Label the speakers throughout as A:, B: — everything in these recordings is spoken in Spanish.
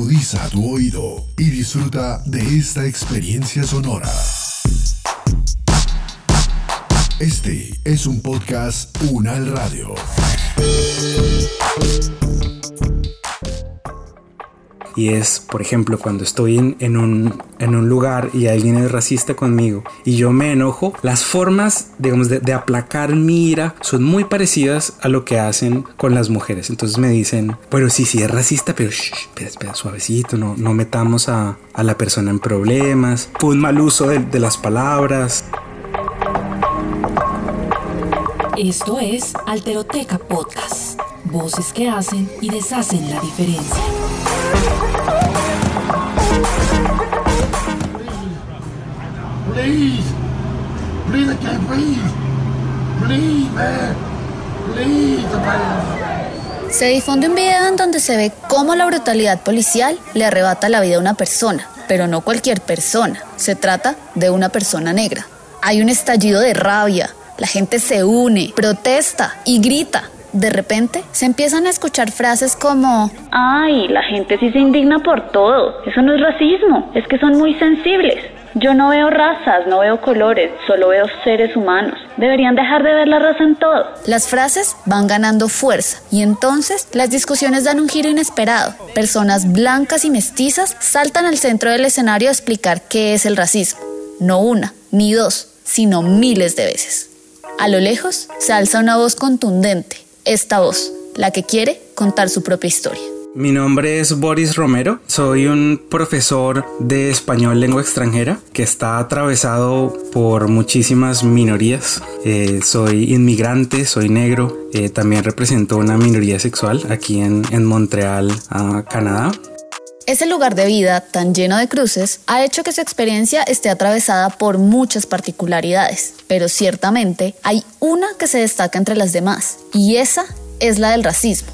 A: Agudiza tu oído y disfruta de esta experiencia sonora. Este es un podcast Unal Radio.
B: Y es, por ejemplo, cuando estoy en, un, en un lugar y alguien es racista conmigo y yo me enojo, las formas, digamos, de, aplacar mi ira son muy parecidas a lo que hacen con las mujeres. Entonces me dicen, bueno, sí, sí es racista, pero espera, espera, suavecito, no, no metamos a, a, la persona en problemas, un mal uso de, de las palabras.
C: Esto es Alteroteca Podcast. Voces que hacen y deshacen la diferencia.
D: Se difunde un video en donde se ve cómo la brutalidad policial le arrebata la vida a una persona, pero no cualquier persona, se trata de una persona negra. Hay un estallido de rabia, la gente se une, protesta y grita. De repente se empiezan a escuchar frases como,
E: ay, la gente sí se indigna por todo, eso no es racismo, es que son muy sensibles. Yo no veo razas, no veo colores, solo veo seres humanos. Deberían dejar de ver la raza en todo.
D: Las frases van ganando fuerza y entonces las discusiones dan un giro inesperado. Personas blancas y mestizas saltan al centro del escenario a explicar qué es el racismo. No una, ni dos, sino miles de veces. A lo lejos se alza una voz contundente, esta voz, la que quiere contar su propia historia.
B: Mi nombre es Boris Romero, soy un profesor de español lengua extranjera que está atravesado por muchísimas minorías. Eh, soy inmigrante, soy negro, eh, también represento una minoría sexual aquí en, en Montreal, Canadá.
D: Ese lugar de vida tan lleno de cruces ha hecho que su experiencia esté atravesada por muchas particularidades, pero ciertamente hay una que se destaca entre las demás, y esa es la del racismo.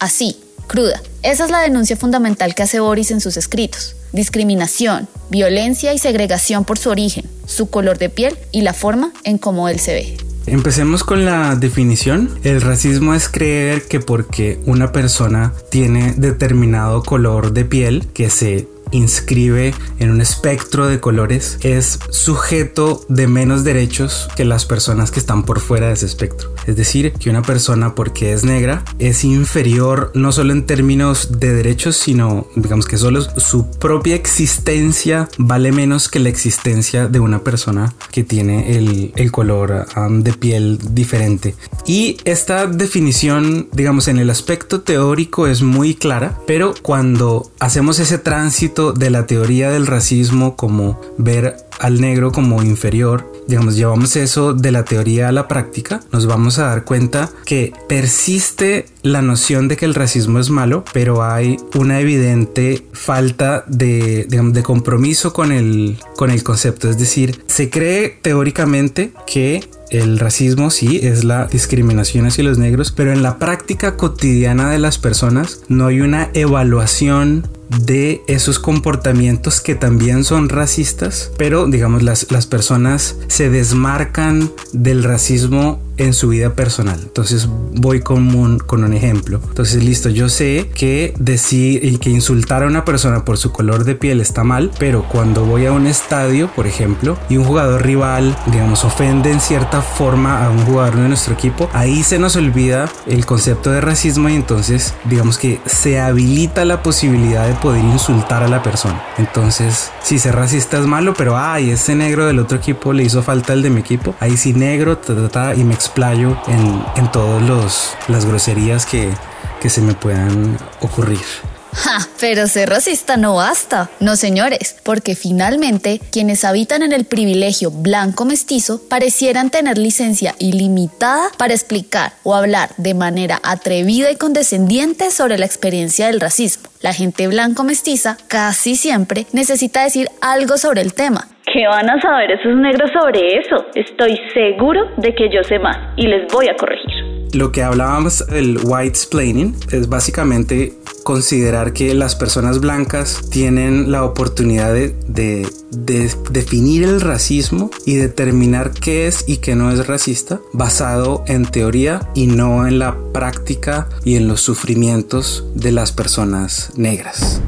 D: Así, cruda. Esa es la denuncia fundamental que hace Boris en sus escritos. Discriminación, violencia y segregación por su origen, su color de piel y la forma en cómo él se ve.
B: Empecemos con la definición. El racismo es creer que porque una persona tiene determinado color de piel que se inscribe en un espectro de colores es sujeto de menos derechos que las personas que están por fuera de ese espectro. Es decir, que una persona porque es negra es inferior no solo en términos de derechos, sino digamos que solo su propia existencia vale menos que la existencia de una persona que tiene el, el color um, de piel diferente. Y esta definición, digamos, en el aspecto teórico es muy clara, pero cuando hacemos ese tránsito de la teoría del racismo como ver al negro como inferior, digamos, llevamos eso de la teoría a la práctica, nos vamos a dar cuenta que persiste la noción de que el racismo es malo, pero hay una evidente falta de, de compromiso con el, con el concepto. Es decir, se cree teóricamente que el racismo sí es la discriminación hacia los negros, pero en la práctica cotidiana de las personas no hay una evaluación de esos comportamientos que también son racistas, pero digamos las, las personas se desmarcan del racismo en su vida personal. Entonces voy con un, con un ejemplo. Entonces listo, yo sé que decir y que insultar a una persona por su color de piel está mal, pero cuando voy a un estadio, por ejemplo, y un jugador rival, digamos, ofende en cierta forma a un jugador de nuestro equipo, ahí se nos olvida el concepto de racismo y entonces digamos que se habilita la posibilidad de poder insultar a la persona. Entonces, si ser racista es malo, pero ay, ese negro del otro equipo le hizo falta el de mi equipo, ahí sí negro, ta, y me explayo en, en todas las groserías que, que se me puedan ocurrir.
D: Ja, pero ser racista no basta. No, señores, porque finalmente quienes habitan en el privilegio blanco mestizo parecieran tener licencia ilimitada para explicar o hablar de manera atrevida y condescendiente sobre la experiencia del racismo. La gente blanco mestiza casi siempre necesita decir algo sobre el tema.
E: ¿Qué van a saber esos negros sobre eso? Estoy seguro de que yo sé más y les voy a corregir.
B: Lo que hablábamos del white explaining es básicamente considerar que las personas blancas tienen la oportunidad de, de, definir el racismo y determinar qué es y qué no es racista basado en teoría y no en la práctica y en los sufrimientos de las personas negras.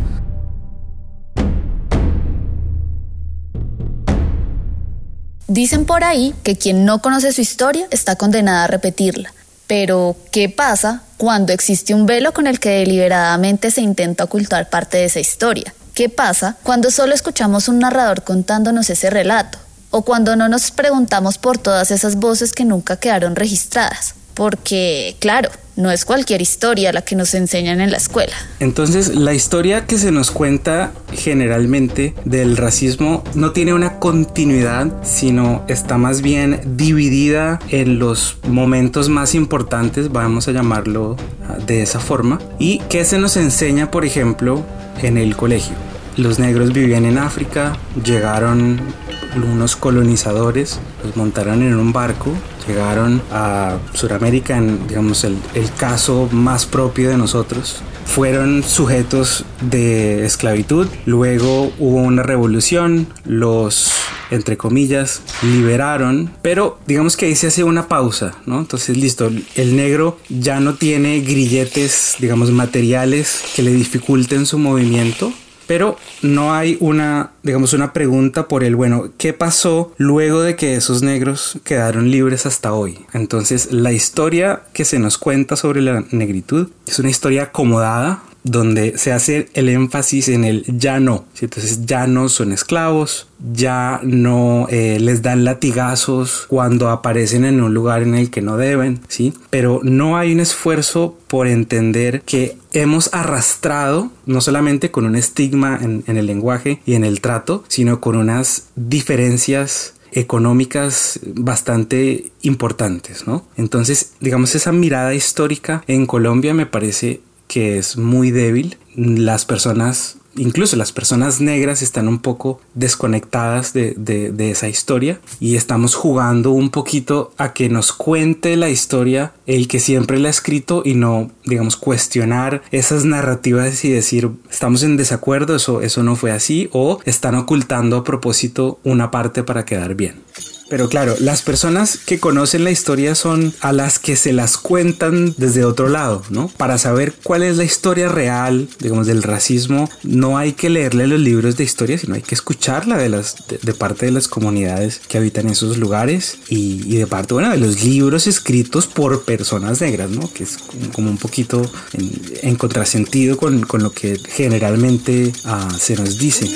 D: Dicen por ahí que quien no conoce su historia está condenada a repetirla. Pero, ¿qué pasa cuando existe un velo con el que deliberadamente se intenta ocultar parte de esa historia? ¿Qué pasa cuando solo escuchamos un narrador contándonos ese relato? O cuando no nos preguntamos por todas esas voces que nunca quedaron registradas. Porque, claro, no es cualquier historia la que nos enseñan en la escuela.
B: Entonces, la historia que se nos cuenta generalmente del racismo no tiene una continuidad, sino está más bien dividida en los momentos más importantes, vamos a llamarlo ah, de esa forma. ¿Y qué se nos enseña, por ejemplo, en el colegio? Los negros vivían en África, llegaron unos colonizadores, los montaron en un barco, llegaron a Sudamérica en, digamos, el, el caso más propio de nosotros. Fueron sujetos de esclavitud, luego hubo una revolución, los entre comillas, liberaron, pero digamos que ahí se hace una pausa, ¿no? Entonces, listo, el negro ya no tiene grilletes, digamos, materiales que le dificulten su movimiento, pero no hay una, digamos, una pregunta por el, bueno, ¿qué pasó luego de que esos negros quedaron libres hasta hoy? Entonces, la historia que se nos cuenta sobre la negritud es una historia acomodada, donde se hace el énfasis en el ya no. Entonces ya no son esclavos, ya no eh, les dan latigazos cuando aparecen en un lugar en el que no deben, ¿sí? Pero no hay un esfuerzo por entender que hemos arrastrado, no solamente con un estigma en, en el lenguaje y en el trato, sino con unas diferencias económicas bastante importantes, ¿no? Entonces, digamos, esa mirada histórica en Colombia me parece que es muy débil. Las personas, incluso las personas negras, están un poco desconectadas de, de, esa historia y estamos jugando un poquito a que nos cuente la historia el que siempre la ha escrito y no, digamos, cuestionar esas narrativas y decir, estamos en desacuerdo, eso, eso no fue así o están ocultando a propósito una parte para quedar bien. Pero claro, las personas que conocen la historia son a las que se las cuentan desde otro lado, ¿no? Para saber cuál es la historia real, digamos, del racismo, no hay que leerle los libros de historia, sino hay que escucharla de, las, de, parte de las comunidades que habitan esos lugares y, de parte, bueno, de los libros escritos por personas negras, ¿no? Que es como un poquito en, contrasentido con, con, lo que generalmente uh, se nos dice.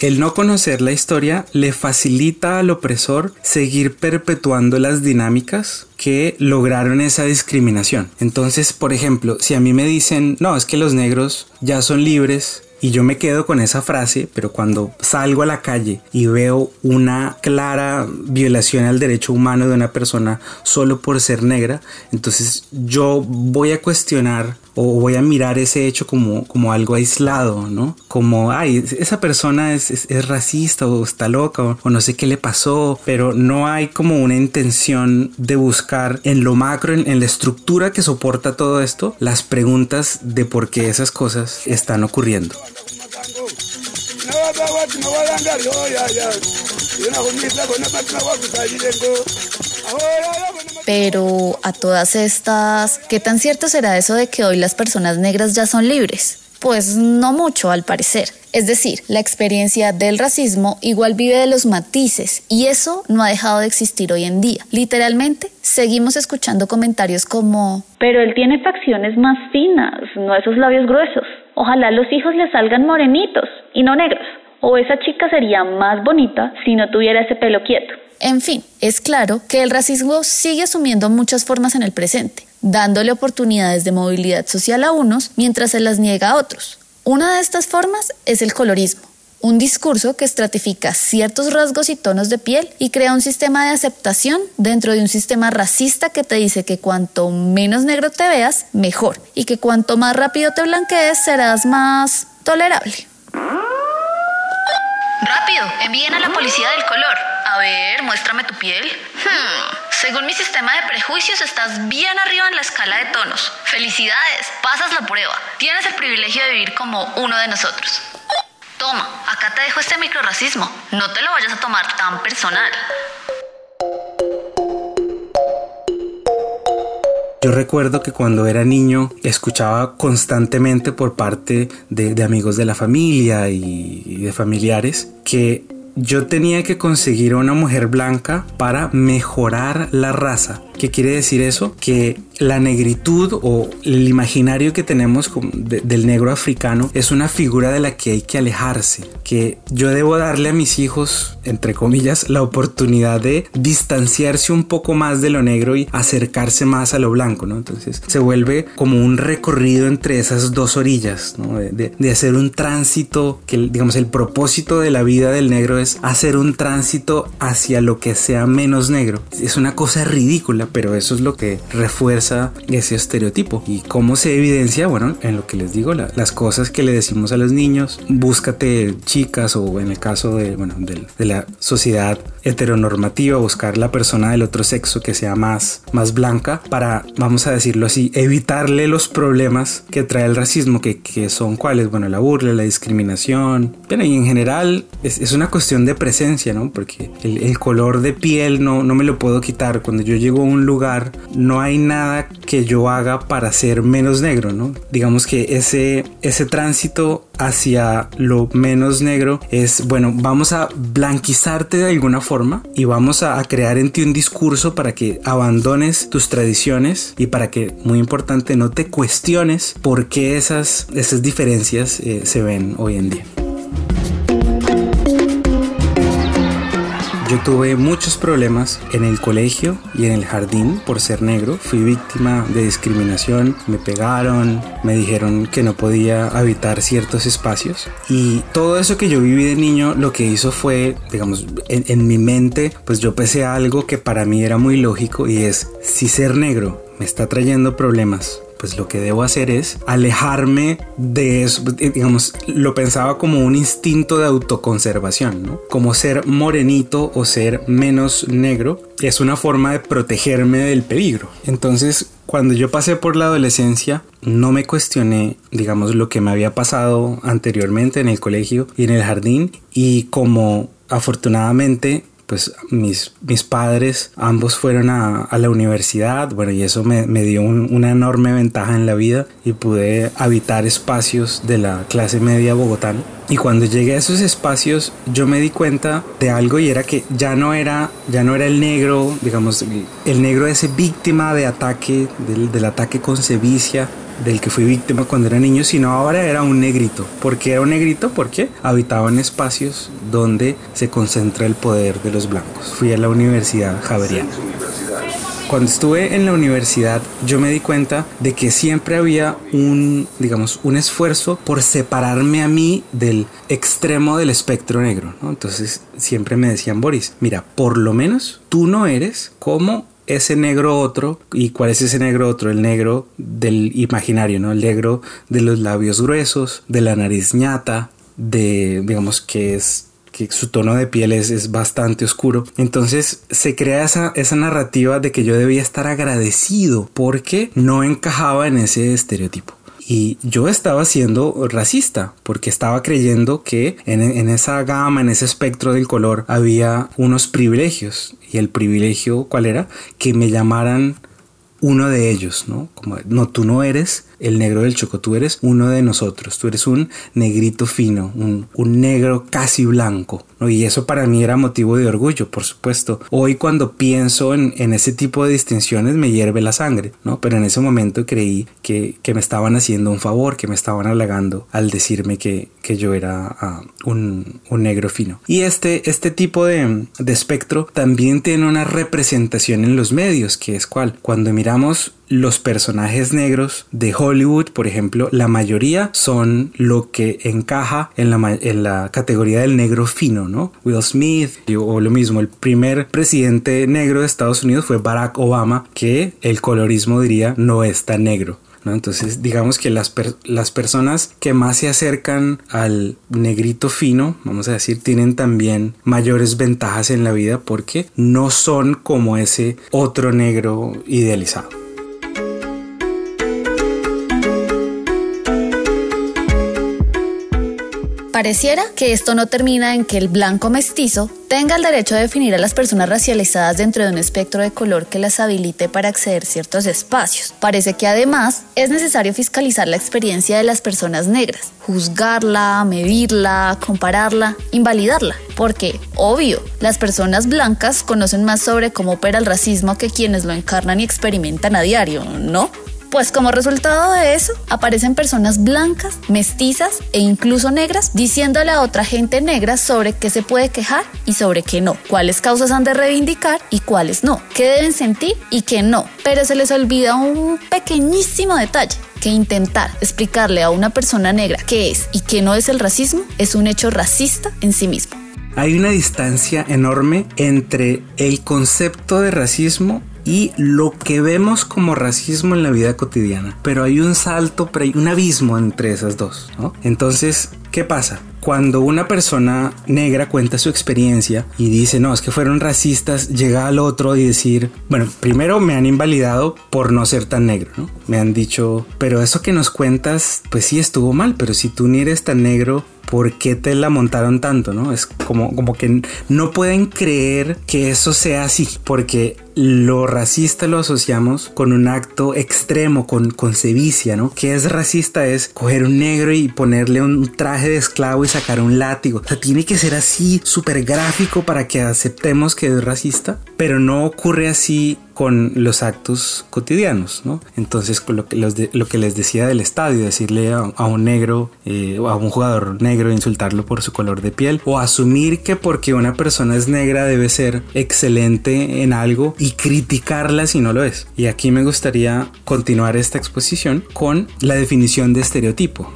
B: El no conocer la historia le facilita al opresor seguir perpetuando las dinámicas que lograron esa discriminación. Entonces, por ejemplo, si a mí me dicen, no, es que los negros ya son libres, y yo me quedo con esa frase, pero cuando salgo a la calle y veo una clara violación al derecho humano de una persona solo por ser negra, entonces yo voy a cuestionar o voy a mirar ese hecho como, como algo aislado, ¿no? Como, ay, esa persona es, racista o está loca o, o, no sé qué le pasó, pero no hay como una intención de buscar en lo macro, en, en la estructura que soporta todo esto, las preguntas de por qué esas cosas están ocurriendo.
D: Pero a todas estas, ¿qué tan cierto será eso de que hoy las personas negras ya son libres? Pues no mucho, al parecer. Es decir, la experiencia del racismo igual vive de los matices y eso no ha dejado de existir hoy en día. Literalmente, seguimos escuchando comentarios como...
E: Pero él tiene facciones más finas, no esos labios gruesos. Ojalá los hijos le salgan morenitos y no negros. O esa chica sería más bonita si no tuviera ese pelo quieto.
D: En fin, es claro que el racismo sigue asumiendo muchas formas en el presente, dándole oportunidades de movilidad social a unos mientras se las niega a otros. Una de estas formas es el colorismo, un discurso que estratifica ciertos rasgos y tonos de piel y crea un sistema de aceptación dentro de un sistema racista que te dice que cuanto menos negro te veas, mejor, y que cuanto más rápido te blanquees serás más tolerable.
F: Rápido, envíen a la policía del color. A ver, muéstrame tu piel. Hmm, según mi sistema de prejuicios, estás bien arriba en la escala de tonos. Felicidades, pasas la prueba. Tienes el privilegio de vivir como uno de nosotros. Toma, acá te dejo este microracismo. No te lo vayas a tomar tan personal.
B: Yo recuerdo que cuando era niño escuchaba constantemente por parte de, amigos de la familia y de familiares que yo tenía que conseguir una mujer blanca para mejorar la raza. ¿Qué quiere decir eso? Que la negritud o el imaginario que tenemos del negro africano es una figura de la que hay que alejarse, que yo debo darle a mis hijos, entre comillas, la oportunidad de distanciarse un poco más de lo negro y acercarse más a lo blanco, ¿no? Entonces se vuelve como un recorrido entre esas dos orillas, ¿no? De, de hacer un tránsito, que digamos el propósito de la vida del negro es hacer un tránsito hacia lo que sea menos negro. Es una cosa ridícula, pero eso es lo que refuerza ese estereotipo. ¿Y cómo se evidencia? Bueno, en lo que les digo, las cosas que le decimos a los niños, búscate chicas o en el caso de, bueno, de, la sociedad heteronormativa, buscar la persona del otro sexo que sea más, más blanca para, vamos a decirlo así, evitarle los problemas que trae el racismo, que, que son cuáles, bueno, la burla, la discriminación, pero y en general es, es, una cuestión de presencia, ¿no? Porque el, el color de piel no, no me lo puedo quitar. Cuando yo llego a un lugar, no hay nada que yo haga para ser menos negro, ¿no? Digamos que ese, ese tránsito hacia lo menos negro es, bueno, vamos a blanquizarte de alguna forma y vamos a, crear en ti un discurso para que abandones tus tradiciones y para que, muy importante, no te cuestiones por qué esas, esas diferencias eh, se ven hoy en día. Yo tuve muchos problemas en el colegio y en el jardín por ser negro. Fui víctima de discriminación, me pegaron, me dijeron que no podía habitar ciertos espacios. Y todo eso que yo viví de niño lo que hizo fue, digamos, en, mi mente, pues yo pensé algo que para mí era muy lógico y es, si ser negro me está trayendo problemas pues lo que debo hacer es alejarme de eso, eh, digamos, lo pensaba como un instinto de autoconservación, ¿no? Como ser morenito o ser menos negro es una forma de protegerme del peligro. Entonces, cuando yo pasé por la adolescencia, no me cuestioné, digamos, lo que me había pasado anteriormente en el colegio y en el jardín y como afortunadamente pues mis, mis padres ambos fueron a, la universidad, bueno, y eso me, dio una enorme ventaja en la vida y pude habitar espacios de la clase media bogotana. Y cuando llegué a esos espacios, yo me di cuenta de algo y era que ya no era, ya no era el negro, digamos, el, negro ese víctima de ataque, del, del ataque con sevicia, del que fui víctima cuando era niño, sino ahora era un negrito. ¿Por qué era un negrito? Porque habitaba en espacios donde se concentra el poder de los blancos. Fui a la Universidad Javeriana. Cuando estuve en la universidad, yo me di cuenta de que siempre había un, digamos, un esfuerzo por separarme a mí del extremo del espectro negro. Entonces siempre me decían, Boris, mira, por lo menos tú no eres como ese negro otro. ¿Y cuál es ese negro otro? El negro del imaginario, ¿no? El negro de los labios gruesos, de la nariz ñata, de, digamos, que es que su tono de piel es, es, bastante oscuro. Entonces se crea esa, esa narrativa de que yo debía estar agradecido porque no encajaba en ese estereotipo. Y yo estaba siendo racista porque estaba creyendo que en, en, esa gama, en ese espectro del color, había unos privilegios. Y el privilegio, ¿cuál era? Que me llamaran uno de ellos, ¿no? Como, no, tú no eres el negro del Choco, tú eres uno de nosotros, tú eres un negrito fino, un, negro casi blanco, ¿no? Y eso para mí era motivo de orgullo, por supuesto. Hoy cuando pienso en, ese tipo de distinciones me hierve la sangre, ¿no? Pero en ese momento creí que, me estaban haciendo un favor, que me estaban halagando al decirme que, yo era un, un, negro fino. Y este, este tipo de, de espectro también tiene una representación en los medios, que es cual, cuando miramos los personajes negros de Hollywood, por ejemplo, la mayoría son lo que encaja en la, categoría del negro fino, ¿no? Will Smith o lo mismo, el primer presidente negro de Estados Unidos fue Barack Obama, que el colorismo diría no es tan negro. ¿no? Entonces digamos que las personas que más se acercan al negrito fino, vamos a decir, tienen también mayores ventajas en la vida porque no son como ese otro negro idealizado.
D: Pareciera que esto no termina en que el blanco mestizo tenga el derecho de definir a las personas racializadas dentro de un espectro de color que las habilite para acceder a ciertos espacios. Parece que además es necesario fiscalizar la experiencia de las personas negras, juzgarla, medirla, compararla, invalidarla, porque, obvio, las personas blancas conocen más sobre cómo opera el racismo que quienes lo encarnan y experimentan a diario, ¿no? Pues como resultado de eso, aparecen personas blancas, mestizas e incluso negras diciéndole a otra gente negra sobre qué se puede quejar y sobre qué no, cuáles causas han de reivindicar y cuáles no, qué deben sentir y qué no. Pero se les olvida un pequeñísimo detalle que intentar explicarle a una persona negra qué es y qué no es el racismo es un hecho racista en sí mismo.
B: Hay una distancia enorme entre el concepto de racismo y lo que vemos como racismo en la vida cotidiana. Pero hay un salto, pero hay un abismo entre esas dos. Entonces, ¿qué pasa? Cuando una persona negra cuenta su experiencia y dice, no, es que fueron racistas, llega al otro y decir, bueno, primero me han invalidado por no ser tan negro, ¿no? Me han dicho, pero eso que nos cuentas, pues sí estuvo mal, pero si tú ni eres tan negro, ¿por qué te la montaron tanto? ¿no? Es como, como que no pueden creer que eso sea así, porque lo racista lo asociamos con un acto extremo, con, con sevicia, ¿no? Que es racista es coger un negro y ponerle un traje de esclavo y sacar un látigo. O sea, tiene que ser así súper gráfico para que aceptemos que es racista, pero no ocurre así con los actos cotidianos, ¿no? Entonces, lo que, lo que les decía del estadio, decirle a, un negro eh, a un jugador negro, insultarlo por su color de piel, o asumir que porque una persona es negra debe ser excelente en algo y criticarla si no lo es. Y aquí me gustaría continuar esta exposición con la definición de estereotipo.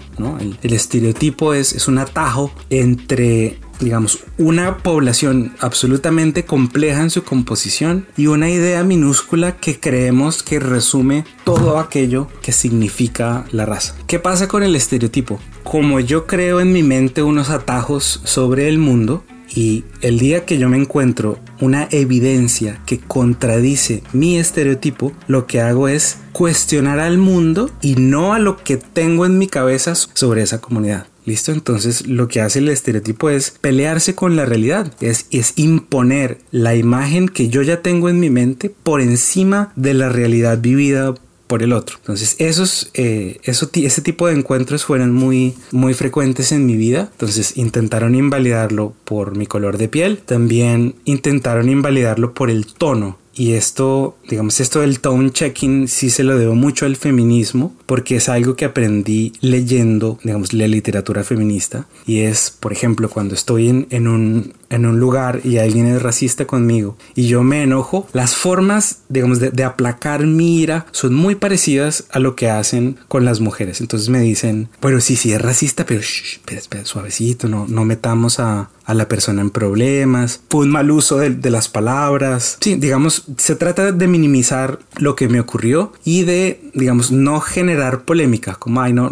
B: El, estereotipo es, es un atajo entre digamos, una población absolutamente compleja en su composición y una idea minúscula que creemos que resume todo aquello que significa la raza. ¿Qué pasa con el estereotipo? Como yo creo en mi mente unos atajos sobre el mundo, y el día que yo me encuentro una evidencia que contradice mi estereotipo, lo que hago es cuestionar al mundo y no a lo que tengo en mi cabeza sobre esa comunidad. ¿Listo? Entonces lo que hace el estereotipo es pelearse con la realidad, es, es imponer la imagen que yo ya tengo en mi mente por encima de la realidad vivida por el otro. Entonces, esos, eh, eso, ese tipo de encuentros fueron muy, muy frecuentes en mi vida. Entonces, intentaron invalidarlo por mi color de piel. También intentaron invalidarlo por el tono y esto, digamos, esto del tone checking sí se lo debo mucho al feminismo, porque es algo que aprendí leyendo, digamos, la literatura feminista. Y es, por ejemplo, cuando estoy en, en, un, en un lugar y alguien es racista conmigo y yo me enojo, las formas, digamos, de, aplacar mi ira son muy parecidas a lo que hacen con las mujeres. Entonces me dicen, bueno, sí, sí es racista, pero espera, espera, suavecito, no, no metamos a, a la persona en problemas, un mal uso de, de, las palabras. Sí, digamos, se trata de minimizar lo que me ocurrió y de, digamos, no generar polémica, como, ay, no,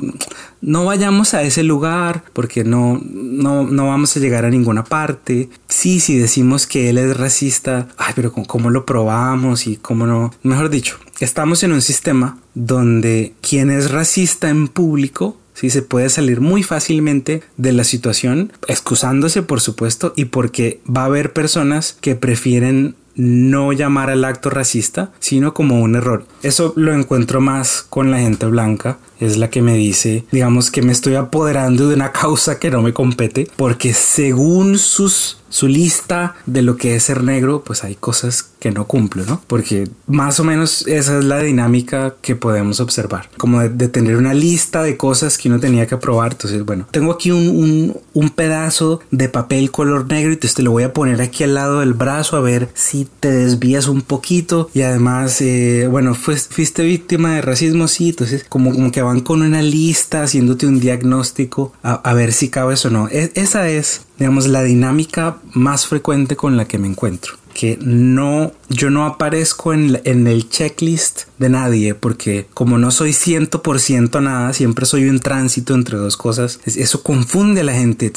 B: no vayamos a ese lugar porque no, no, no vamos a llegar a ninguna parte. Sí, si decimos que él es racista, ay, pero ¿cómo lo probamos y cómo no? Mejor dicho, estamos en un sistema donde quien es racista en público Sí, se puede salir muy fácilmente de la situación, excusándose por supuesto, y porque va a haber personas que prefieren no llamar al acto racista, sino como un error. Eso lo encuentro más con la gente blanca, es la que me dice, digamos que me estoy apoderando de una causa que no me compete, porque según sus su lista de lo que es ser negro, pues hay cosas que no cumplo, ¿no? Porque más o menos esa es la dinámica que podemos observar, como de, tener una lista de cosas que uno tenía que probar. Entonces, bueno, tengo aquí un, un, pedazo de papel color negro y te, te, lo voy a poner aquí al lado del brazo a ver si te desvías un poquito. Y además, eh, bueno, fuiste víctima de racismo, sí, entonces como, como que con una lista haciéndote un diagnóstico a, ver si cabes o no. E, esa es digamos, la dinámica más frecuente con la que me encuentro. Que no, yo no aparezco en, en el checklist de nadie porque como no soy 100% nada, siempre soy un tránsito entre dos cosas, eso confunde a la gente.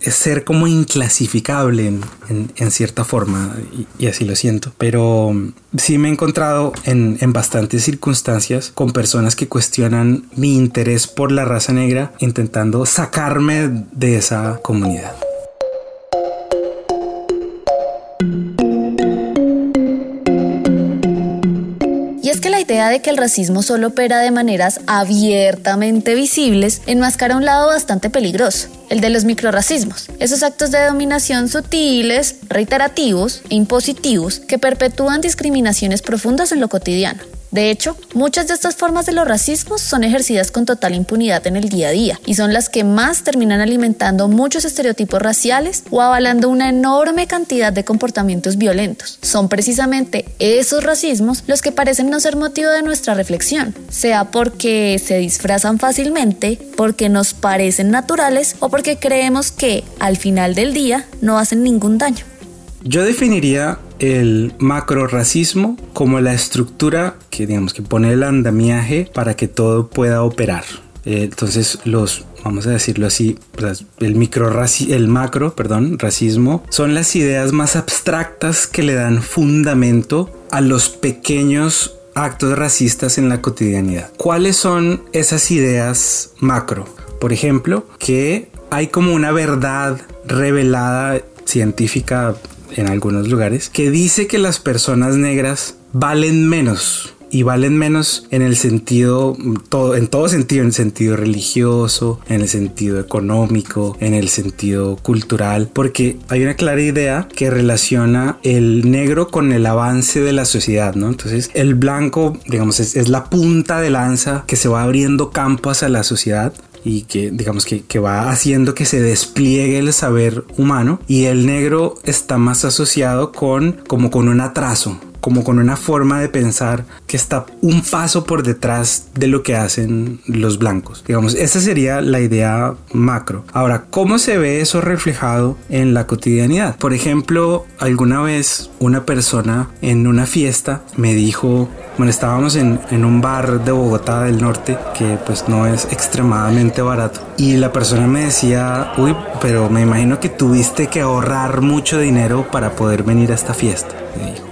B: Es, ser como inclasificable en, en, cierta forma y, y, así lo siento. Pero sí me he encontrado en, en bastantes circunstancias con personas que cuestionan mi interés por la raza negra intentando sacarme de esa comunidad.
D: Idea de que el racismo solo opera de maneras abiertamente visibles enmascara un lado bastante peligroso, el de los microracismos, esos actos de dominación sutiles, reiterativos e impositivos que perpetúan discriminaciones profundas en lo cotidiano. De hecho, muchas de estas formas de los racismos son ejercidas con total impunidad en el día a día y son las que más terminan alimentando muchos estereotipos raciales o avalando una enorme cantidad de comportamientos violentos. Son precisamente esos racismos los que parecen no ser motivo de nuestra reflexión, sea porque se disfrazan fácilmente, porque nos parecen naturales o porque creemos que al final del día no hacen ningún daño.
B: Yo definiría el macro racismo como la estructura que digamos que pone el andamiaje para que todo pueda operar. Eh, entonces los vamos a decirlo así, el micro el macro, perdón, racismo son las ideas más abstractas que le dan fundamento a los pequeños actos racistas en la cotidianidad. ¿Cuáles son esas ideas macro? Por ejemplo, que hay como una verdad revelada científica en algunos lugares que dice que las personas negras valen menos y valen menos en el sentido todo en todo sentido en el sentido religioso en el sentido económico en el sentido cultural porque hay una clara idea que relaciona el negro con el avance de la sociedad no entonces el blanco digamos es, es la punta de lanza que se va abriendo campo hacia la sociedad y que digamos que, que, va haciendo que se despliegue el saber humano. Y el negro está más asociado con como con un atraso como con una forma de pensar que está un paso por detrás de lo que hacen los blancos. Digamos, esa sería la idea macro. Ahora, ¿cómo se ve eso reflejado en la cotidianidad? Por ejemplo, alguna vez una persona en una fiesta me dijo, bueno, estábamos en, un bar de Bogotá del norte que pues no es extremadamente barato y la persona me decía, uy, pero me imagino que tuviste que ahorrar mucho dinero para poder venir a esta fiesta. Me dijo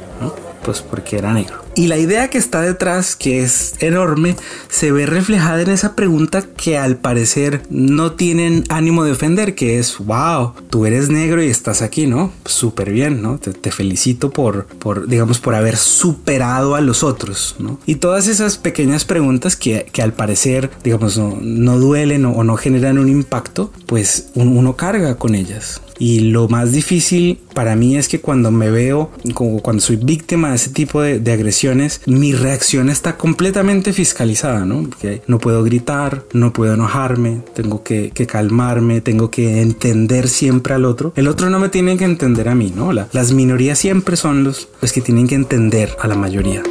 B: pues porque era negro. Y la idea que está detrás, que es enorme, se ve reflejada en esa pregunta que al parecer no tienen ánimo de ofender, que es, wow, tú eres negro y estás aquí, ¿no? Súper bien, ¿no? Te, felicito por, por, digamos, por haber superado a los otros, ¿no? Y todas esas pequeñas preguntas que, que al parecer, digamos, no, no duelen o, o, no generan un impacto, pues uno carga con ellas. Y lo más difícil para mí es que cuando me veo, como cuando soy víctima de ese tipo de, agresiones, mi reacción está completamente fiscalizada, ¿no? Porque no puedo gritar, no puedo enojarme, tengo que, calmarme, tengo que entender siempre al otro. El otro no me tiene que entender a mí, ¿no? La, las minorías siempre son los, los que tienen que entender a la mayoría.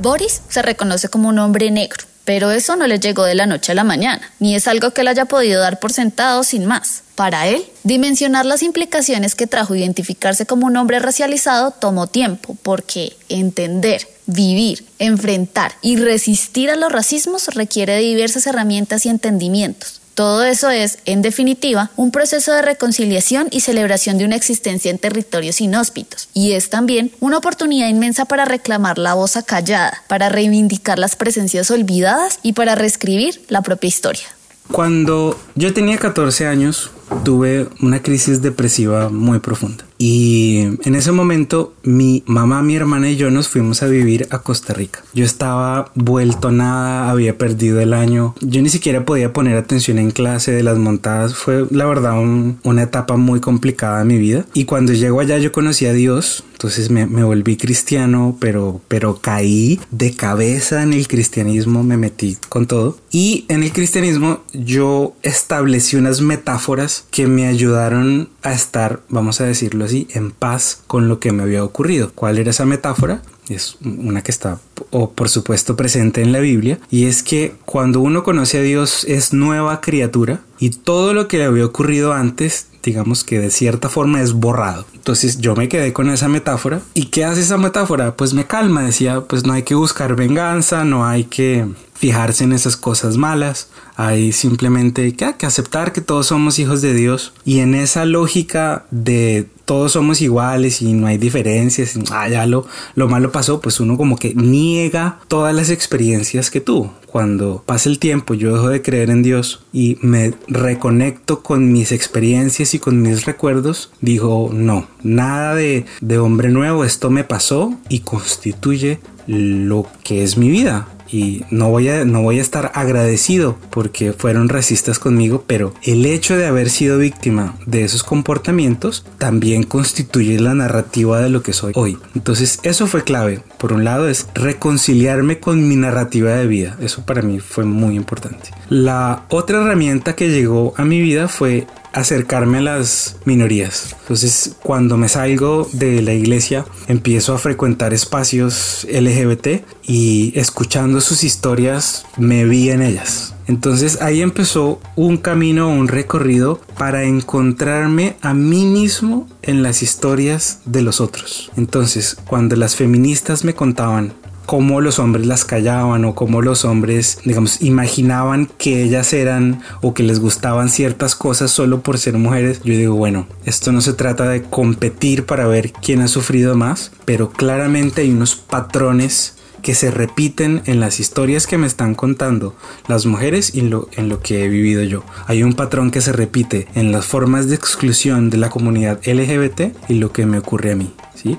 D: Boris se reconoce como un hombre negro, pero eso no le llegó de la noche a la mañana, ni es algo que él haya podido dar por sentado sin más. Para él, dimensionar las implicaciones que trajo identificarse como un hombre racializado tomó tiempo, porque entender, vivir, enfrentar y resistir a los racismos requiere de diversas herramientas y entendimientos. Todo eso es, en definitiva, un proceso de reconciliación y celebración de una existencia en territorios inhóspitos. Y es también una oportunidad inmensa para reclamar la voz acallada, para reivindicar las presencias olvidadas y para reescribir la propia historia.
B: Cuando yo tenía 14 años, tuve una crisis depresiva muy profunda. Y en ese momento mi mamá, mi hermana y yo nos fuimos a vivir a Costa Rica. Yo estaba vuelto nada, había perdido el año. Yo ni siquiera podía poner atención en clase de las montadas. Fue la verdad un, una etapa muy complicada de mi vida. Y cuando llego allá yo conocí a Dios Entonces me, volví cristiano, pero, pero caí de cabeza en el cristianismo, me metí con todo. Y en el cristianismo yo establecí unas metáforas que me ayudaron a estar, vamos a decirlo así, en paz con lo que me había ocurrido. ¿Cuál era esa metáfora? es una que está, o por supuesto, presente en la Biblia, y es que cuando uno conoce a Dios es nueva criatura y todo lo que le había ocurrido antes digamos que de cierta forma es borrado. Entonces yo me quedé con esa metáfora. ¿Y qué hace esa metáfora? Pues me calma, decía, pues no hay que buscar venganza, no hay que fijarse en esas cosas malas, hay simplemente que, que aceptar que todos somos hijos de Dios y en esa lógica de todos somos iguales y no hay diferencias, ah, ya lo, lo malo pasó, pues uno como que niega todas las experiencias que tuvo. Cuando pasa el tiempo, yo dejo de creer en Dios y me reconecto con mis experiencias y con mis recuerdos, digo, no, nada de, de hombre nuevo, esto me pasó y constituye lo que es mi vida y no voy a no voy a estar agradecido porque fueron racistas conmigo, pero el hecho de haber sido víctima de esos comportamientos también constituye la narrativa de lo que soy hoy. Entonces, eso fue clave. Por un lado es reconciliarme con mi narrativa de vida. Eso para mí fue muy importante. La otra herramienta que llegó a mi vida fue acercarme a las minorías. Entonces, cuando me salgo de la iglesia, empiezo a frecuentar espacios LGBT y escuchando sus historias me vi en ellas. Entonces ahí empezó un camino, un recorrido para encontrarme a mí mismo en las historias de los otros. Entonces, cuando las feministas me contaban cómo los hombres las callaban o cómo los hombres, digamos, imaginaban que ellas eran o que les gustaban ciertas cosas solo por ser mujeres, yo digo, bueno, esto no se trata de competir para ver quién ha sufrido más, pero claramente hay unos patrones que se repiten en las historias que me están contando las mujeres y lo, en lo que he vivido yo. Hay un patrón que se repite en las formas de exclusión de la comunidad LGBT y lo que me ocurre a mí.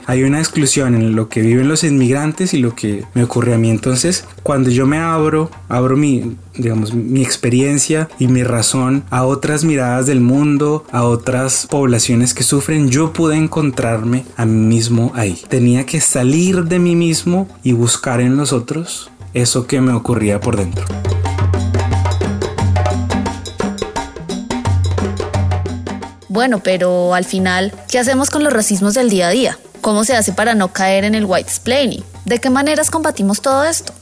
B: Hay una exclusión en lo que viven los inmigrantes y lo que me ocurre a mí. Entonces, cuando yo me abro, abro mi, digamos, mi experiencia y mi razón a otras miradas del mundo, a otras poblaciones que sufren, yo pude encontrarme a mí mismo ahí. Tenía que salir de mí mismo y buscar en los otros eso que me ocurría por dentro.
D: Bueno, pero al final, ¿qué hacemos con los racismos del día a día? ¿Cómo se hace para no caer en el white explaining? ¿De qué maneras combatimos todo esto?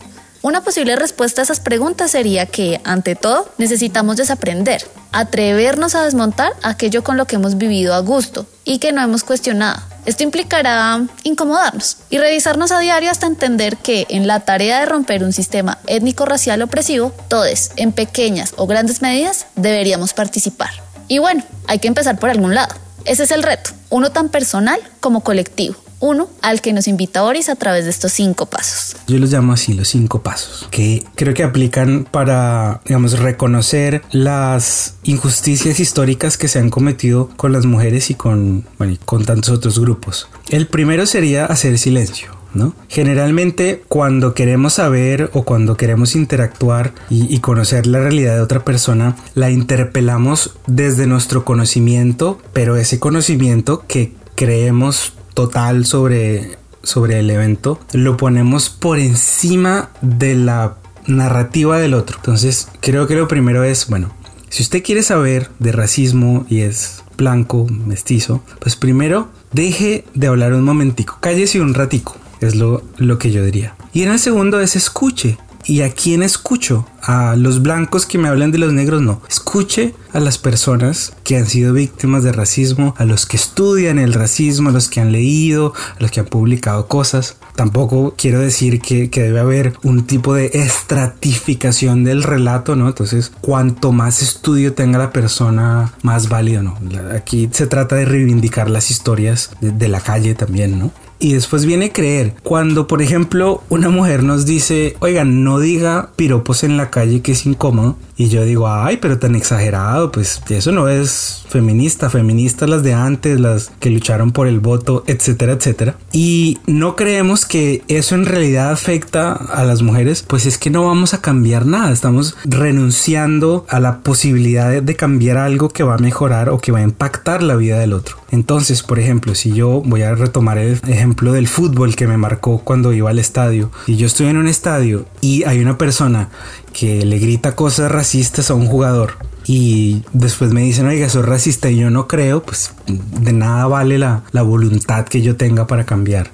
D: Una posible respuesta a esas preguntas sería que, ante todo, necesitamos desaprender, atrevernos a desmontar aquello con lo que hemos vivido a gusto y que no hemos cuestionado. Esto implicará incomodarnos y revisarnos a diario hasta entender que en la tarea de romper un sistema étnico-racial opresivo, todos, en pequeñas o grandes medidas, deberíamos participar. Y bueno, hay que empezar por algún lado. Ese es el reto, uno tan personal como colectivo. Uno al que nos invita Boris a través de estos cinco pasos.
B: Yo los llamo así los cinco pasos, que creo que aplican para, digamos, reconocer las injusticias históricas que se han cometido con las mujeres y con, bueno, y con tantos otros grupos. El primero sería hacer silencio. ¿No? Generalmente cuando queremos saber o cuando queremos interactuar y, conocer la realidad de otra persona, la interpelamos desde nuestro conocimiento, pero ese conocimiento que creemos total sobre, sobre el evento, lo ponemos por encima de la narrativa del otro. Entonces creo que lo primero es, bueno, si usted quiere saber de racismo y es blanco, mestizo, pues primero deje de hablar un momentico, cállese un ratico es lo, lo que yo diría. Y en el segundo es escuche. ¿Y a quién escucho? A los blancos que me hablan de los negros, no. Escuche a las personas que han sido víctimas de racismo, a los que estudian el racismo, a los que han leído, a los que han publicado cosas. Tampoco quiero decir que, que debe haber un tipo de estratificación del relato, ¿no? Entonces, cuanto más estudio tenga la persona, más válido, ¿no? Aquí se trata de reivindicar las historias de, de la calle también, ¿no? Y después viene creer. Cuando, por ejemplo, una mujer nos dice, oigan, no diga piropos en la calle que es incómodo. Y yo digo, ay, pero tan exagerado, pues eso no es feminista, feministas las de antes, las que lucharon por el voto, etcétera, etcétera. Y no creemos que eso en realidad afecta a las mujeres, pues es que no vamos a cambiar nada, estamos renunciando a la posibilidad de, cambiar algo que va a mejorar o que va a impactar la vida del otro. Entonces, por ejemplo, si yo voy a retomar el ejemplo del fútbol que me marcó cuando iba al estadio, y yo estoy en un estadio y hay una persona que le grita cosas racistas a un jugador y después me dicen, oiga, soy racista y yo no creo, pues de nada vale la, la voluntad que yo tenga para cambiar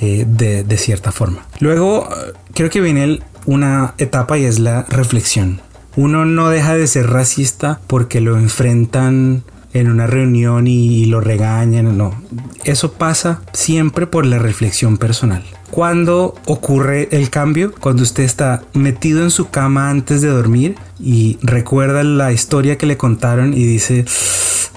B: eh, de, de, cierta forma. Luego, creo que viene una etapa y es la reflexión. Uno no deja de ser racista porque lo enfrentan en una reunión y, lo regañan, no. Eso pasa siempre por la reflexión personal. Cuando ocurre el cambio? Cuando usted está metido en su cama antes de dormir y recuerda la historia que le contaron y dice,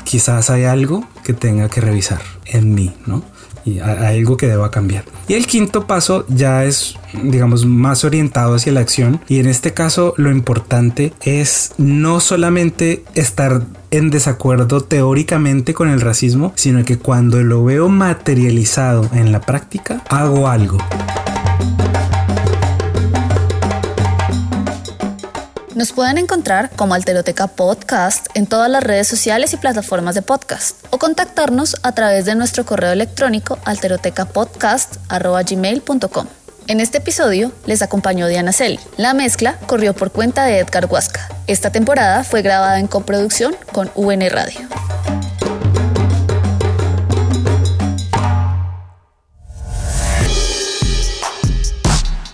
B: quizás hay algo que tenga que revisar en mí, ¿no? Y hay algo que deba cambiar. Y el quinto paso ya es, digamos, más orientado hacia la acción. Y en este caso lo importante es no solamente estar en desacuerdo teóricamente con el racismo, sino que cuando lo veo materializado en la práctica, hago algo.
D: Nos pueden encontrar como Alteroteca Podcast en todas las redes sociales y plataformas de podcast o contactarnos a través de nuestro correo electrónico alterotecapodcast.gmail.com. En este episodio les acompañó Diana Celi. La mezcla corrió por cuenta de Edgar Huasca. Esta temporada fue grabada en coproducción con UN Radio.